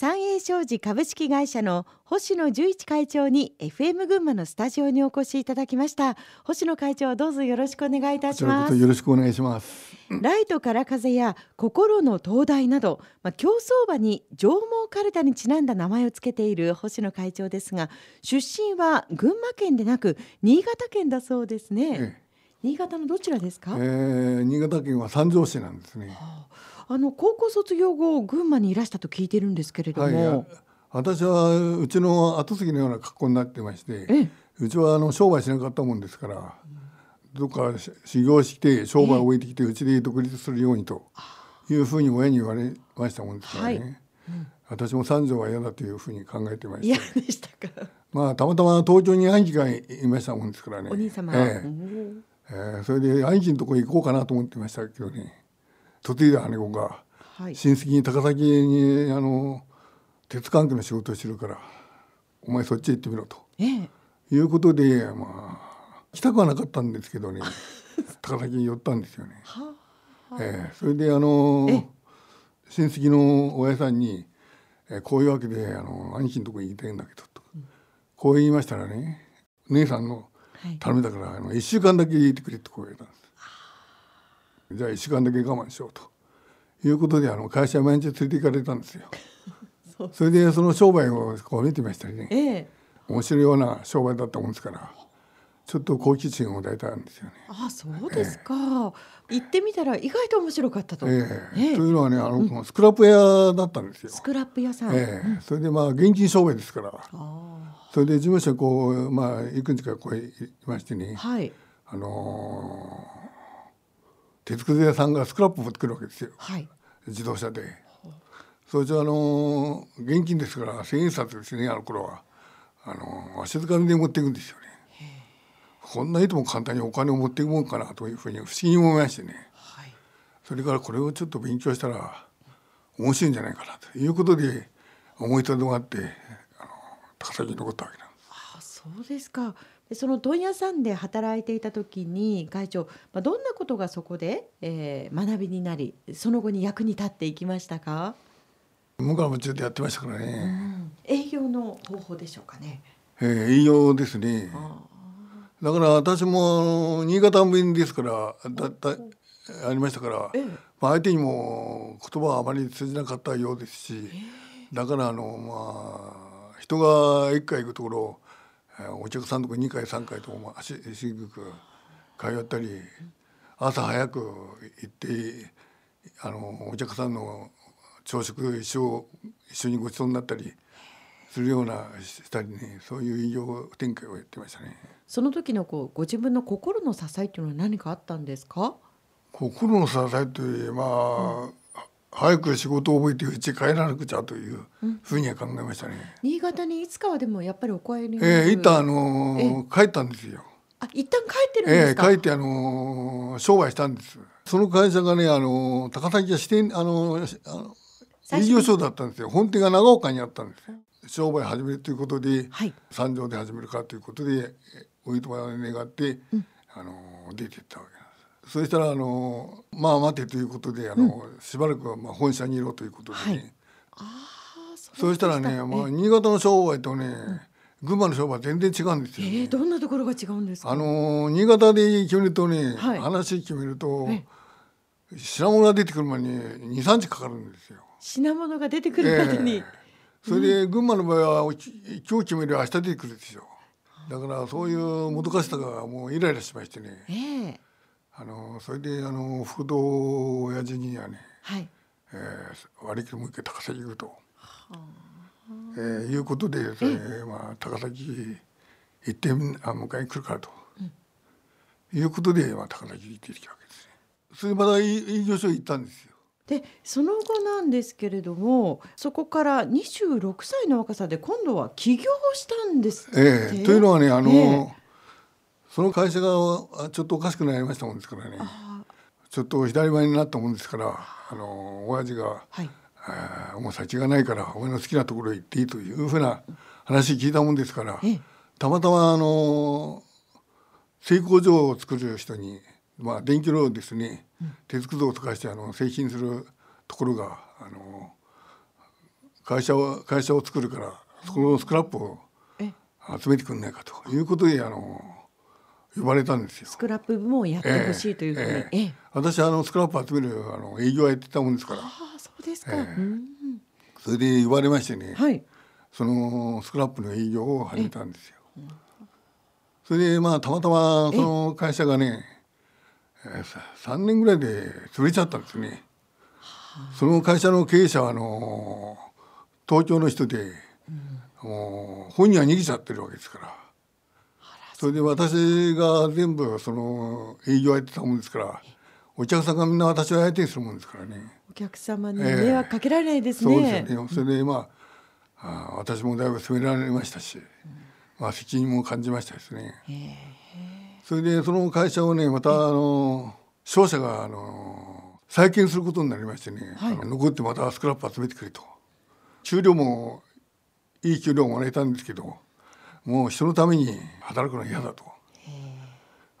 三栄商事株式会社の星野十一会長に FM 群馬のスタジオにお越しいただきました。星野会長どうぞよろしくお願いいたします。よろしくお願いします。ライトから風や心の灯台など、まあ、競走馬に上毛かるたにちなんだ名前をつけている星野会長ですが出身は群馬県でなく新潟県だそうですね、ええ、新潟のどちらですか、えー、新潟県は三条市なんですね、はあ。あの高校卒業後群馬にいらしたと聞いてるんですけれども、はい、私はうちの後継ぎのような格好になってましてうちはあの商売しなかったもんですから、どっか修行して商売を置いてきてうちで独立するようにというふうに親に言われましたもんですからね、はい。うん、私も三条は嫌だというふうに考えてました。でしたか？まあたまたま東京に兄貴がいましたもんですからね。お兄様、えええー、それで兄貴のとこ行こうかなと思ってましたけどね。嫁いだ姉子が、はい、親戚に高崎にあの鉄関係の仕事をしてるからお前そっちへ行ってみろと、ええ、いうことでまあ来たくはなかったんですけどね。高崎に寄ったんですよね。はえー、それであの親戚の親さんに、えー、こういうわけであの兄貴のとこに行きたいんだけどと、うん、こう言いましたらね姉さんの頼みだから、はい、あの1週間だけいてくれってこう言われたんです。じゃあ1週間だけ我慢しようと。いうことであの会社毎日連れて行かれたんですよ。それでその商売をこう見てましたりね、ええ、面白いような商売だったもんですからちょっと好奇心を抱いたんですよね。あそうですか、え行ってみたら意外と面白かったと。ええ。というのはねあの、うん、スクラップ屋だったんですよ。スクラップ屋さん、ええ。それでまあ現金商売ですから。それで事務所こうまあいくつかこういましてね、はい、あのー鉄くず屋さんがスクラップ持ってくるわけですよ、はい、自動車で。それじゃあの現金ですから千円札ですねあの頃は。あの足づかみで持っていくんですよね。こんないとも簡単にお金を持っていくもんかなというふうに不思議に思いましてね、はい、それからこれをちょっと勉強したら面白いんじゃないかなということで思い立てがあってあの高崎に残ったわけなんです。あそうですか。その問屋さんで働いていた時に会長、まあ、どんなことがそこで、えー、学びになりその後に役に立っていきましたか？僕はもちろんやってましたからね、うん、営業の方法でしょうかね、えー、営業ですねだから私も新潟弁ですからだだありましたから、ええ、まあ、相手にも言葉はあまり通じなかったようですし、え、だからあのまあ人が一回行くところお客さんとか2回3回とか足しぐく通ったり朝早く行ってあのお客さんの朝食一緒一緒にごちそうになったりするようなしたりねそういう医療展開をやってましたね。その時のこうご自分の心の支えっていうのは何かあったんですか？心の支えというまあ、うん早く仕事を覚えてうち帰らなくちゃというふうには考えましたね。新潟にいつかはでもやっぱりお帰りええー、一旦あのー、帰ったんですよ。あ一旦帰ってるんですか？ええー、帰ってあのー、商売したんです。その会社がねあの高崎が支店あのあの営業所だったんですよ。本店が長岡にあったんですよ。商売始めるということで、はい、三条で始めるかということでおいとま願って、うん、あの出ていったわけそしたらあのまあ待てということであの、うん、しばらくはまあ本社にいろということでね、はい、あそうしたらね、まあ、新潟の商売とね、群馬の商売全然違うんですよ、ね、えー、どんなところが違うんですか？あの新潟で決めるとね、はい、話決めると品物が出てくる前に23日かかるんですよ。品物が出てくるまでに、えー、それで群馬の場合は今日決める明日出てくるんですよだからそういうもどかしさがもうイライラしましてね、えーあのそれであの福道親父にはね、はい。えー、割り切りもう一回高崎行くと、はえー、いうことで、えーまあ、高崎行ってあ迎えに来るからと、うん、いうことで、まあ、高崎行ってきたわけですね。それでまた営業所行ったんですよ。でその後なんですけれどもそこから26歳の若さで今度は起業したんですええというのはねあの、えーその会社がちょっとおかしくなりましたもんですからね。ちょっと左前になったもんですからあの親父が、はい「もう先がないから俺の好きなところへ行っていい」というふうな話聞いたもんですからたまたまあの製工場を作る人に、まあ、電気炉ですね、鉄くずを溶かしてあの製品するところがあの会社を会社を作るからそのスクラップを集めてくんないかということであの呼ばれたんですよ。スクラップ部門をやってほしいというふうに、えーえー、私あのスクラップ集めるあの営業はやってたもんですから。あそうですか、えー、それで言われましてね、はい、そのスクラップの営業を始めたんですよ。それでまあたまたまその会社がね、えー、3年ぐらいで潰れちゃったんですね。その会社の経営者はあの東京の人で、うん、もう本人は逃げちゃってるわけですから。それで私が全部その営業やってたもんですからお客さんがみんな私を相手にするもんですからね。お客様に迷惑かけられないですね、えー、そうですよね。それでまああ私もだいぶ責められましたし、うん、まあ責任も感じましたですね、えー、それでその会社をねまたあの商社があの再建することになりましてね、はい、残ってまたスクラップ集めてくれと。給料もいい給料ももらえたんですけどもう人のために働くのは嫌だと。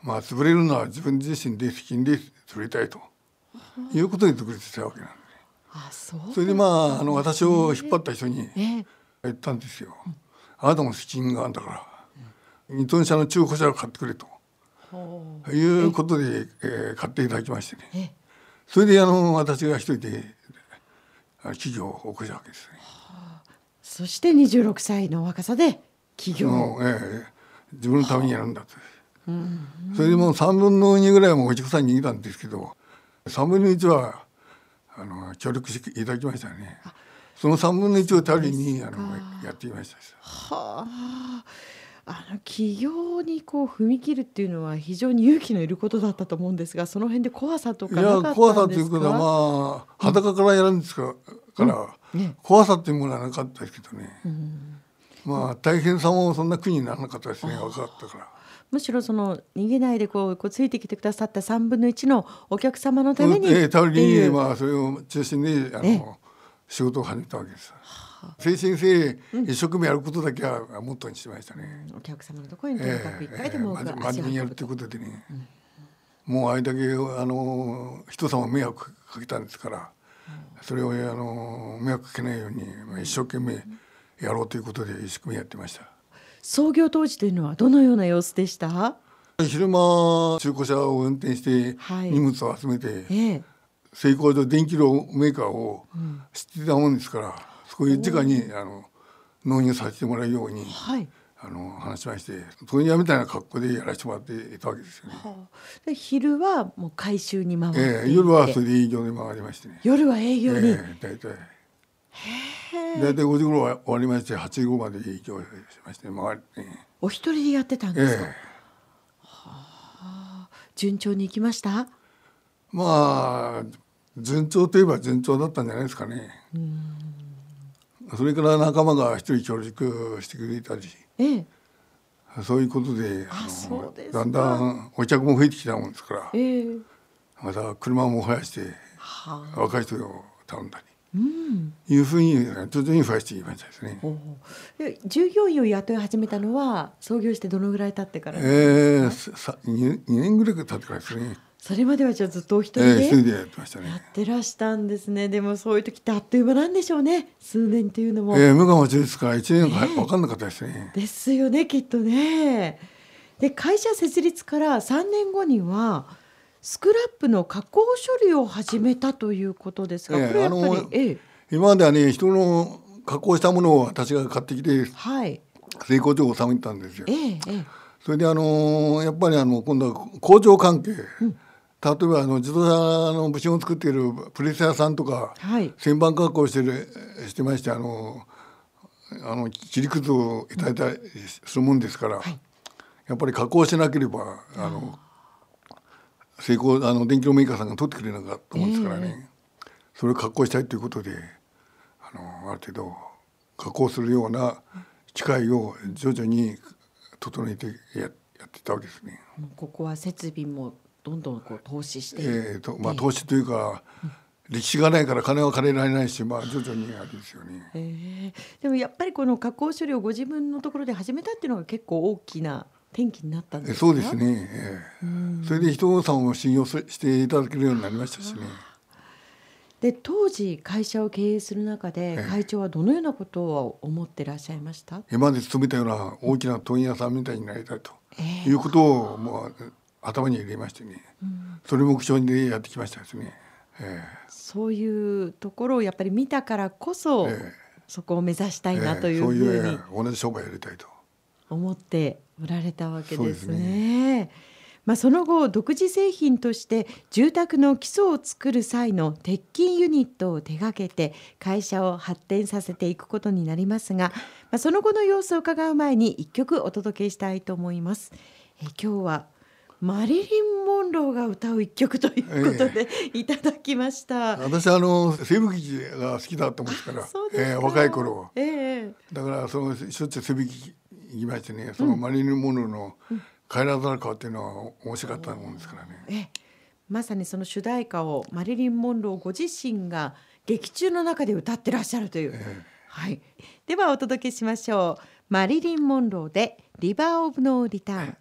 まあ潰れるのは自分自身で責任で潰れたいと。いうことで独立したわけなんで。あそう。それでまああの私を引っ張った人に言ったんですよ。あなたも責任があるんだから、二トン車の中古車を買ってくれと。いうことで、えー、買っていただきましてね。それであの私が一人で企業を起こしたわけですね。そして26歳の若さで企業、ええ、自分のためにやるんだと、うん、それでもう3分の2ぐらいはもうお客さんに逃げたんですけど3分の1はあの協力していただきましたね。その3分の1を頼りにあのやっていました。はああの企業にこう踏み切るっていうのは非常に勇気のいることだったと思うんですがその辺で怖さとかいや怖さということはまあ裸からやるんですから、うん。ね、怖さっていうものはなかったですけどね。うん。まあ大変さもそんな苦にならなかったですね分かったから。むしろその逃げないでこうこうついてきてくださった3分の1のお客様のためにええ、頼りにまあそれを中心にあの仕事を始めたわけです。精神性一生懸命やることだけはモットーにしてましたね。お客様のところにとにかく一回でも、えー、真面目にやるということでね、うん、もうあれだけあの人様迷惑かけたんですから、うん、それをあの迷惑かけないように、まあ、一生懸命、うんやろうということで一生懸命やってました。創業当時というのはどのような様子でした？昼間中古車を運転して荷物を集めて、はいええ、成功上電気炉メーカーを知ってたもんですから、うん、そういう直にあの納入させてもらうように、はい、あの話しまして問屋みたいな格好でやらせてもらっていたわけですよね。はあ、で昼はもう回収に回ってええ、夜はそれで営業に回りましてね。夜は営業に、ええ、大体。大体5時頃終わりまして8時頃まで営業しまして回り、ね、お一人でやってたんですか、えはあ、順調にいきました？まあ順調といえば順調だったんじゃないですかねそれから仲間が一人協力してくれたり、ええ、そういうことでだんだんお客も増えてきたもんですから、ええ、また車も増やして、はあ、若い人を頼んだり。いうふうに徐々に増やしていきましたですね。従業員を雇い始めたのは創業してどのぐらい経ってからええー、さ 2, 2年ぐらい経ってからですね。それまではじゃあずっとお一人で、えー、でやってましたね。やってらしたんですね。でもそういう時ってあっという間なんでしょうね。数年というのも。ええー、無我夢中ですから一年か分かんなかったですね。ですよねきっとね。で会社設立から三年後にはスクラップの加工処理を始めたということですが、これやっぱり、ええ、今まではね人の加工したものを私が買ってきて、はい、成功上を収めたんですよ。ええ、それであのやっぱりあの今度は工場関係、うん、例えばあの自動車の部品を作っているプレス屋さんとか、はい、旋盤加工してるしてましてあのあの切り崩をいただいたりするもんですから、はい、やっぱり加工しなければあの成功あの電気のメーカーさんが取ってくれなかったもんですからね、えー、それを加工したいということであのある程度加工するような機械を徐々に整えてややってたわけですね。ここは設備もどんどんこう投資してえーとまあ、投資というか、歴史がないから金は借りられないし、まあ、徐々にあれですよね、えー、でもやっぱりこの加工処理をご自分のところで始めたっていうのが結構大きな転機になったんですそうですね、えー、それで人さんを信用していただけるようになりましたしね。で当時会社を経営する中で会長はどのようなことを思ってらっしゃいました、今まで勤めたような大きな問屋さんみたいになりたいと、いうことをもう頭に入れましてね、うん、それ目標にやってきましたですね。えー、そういうところをやっぱり見たからこそ、えー、そこを目指したいなというふうに、えー、そういう同じ商売やりたいと思っておられたわけですね。まあ、その後独自製品として住宅の基礎を作る際の鉄筋ユニットを手掛けて会社を発展させていくことになりますが、まあ、その後の様子を伺う前に一曲お届けしたいと思います。え今日はマリリン・モンローが歌う一曲ということで、いただきました。私あの西部劇が好きだったもんですから、えー、若い頃、えー、だからそのしょっちゅう西部劇行きましてね、そのマリリン・モンローの帰らざるかっていうのは面白かったもんですからね。えー、まさにその主題歌をマリリン・モンローご自身が劇中の中で歌ってらっしゃるという。えー、はい。ではお届けしましょう。マリリン・モンローでリバー・オブ・ノー・リターン。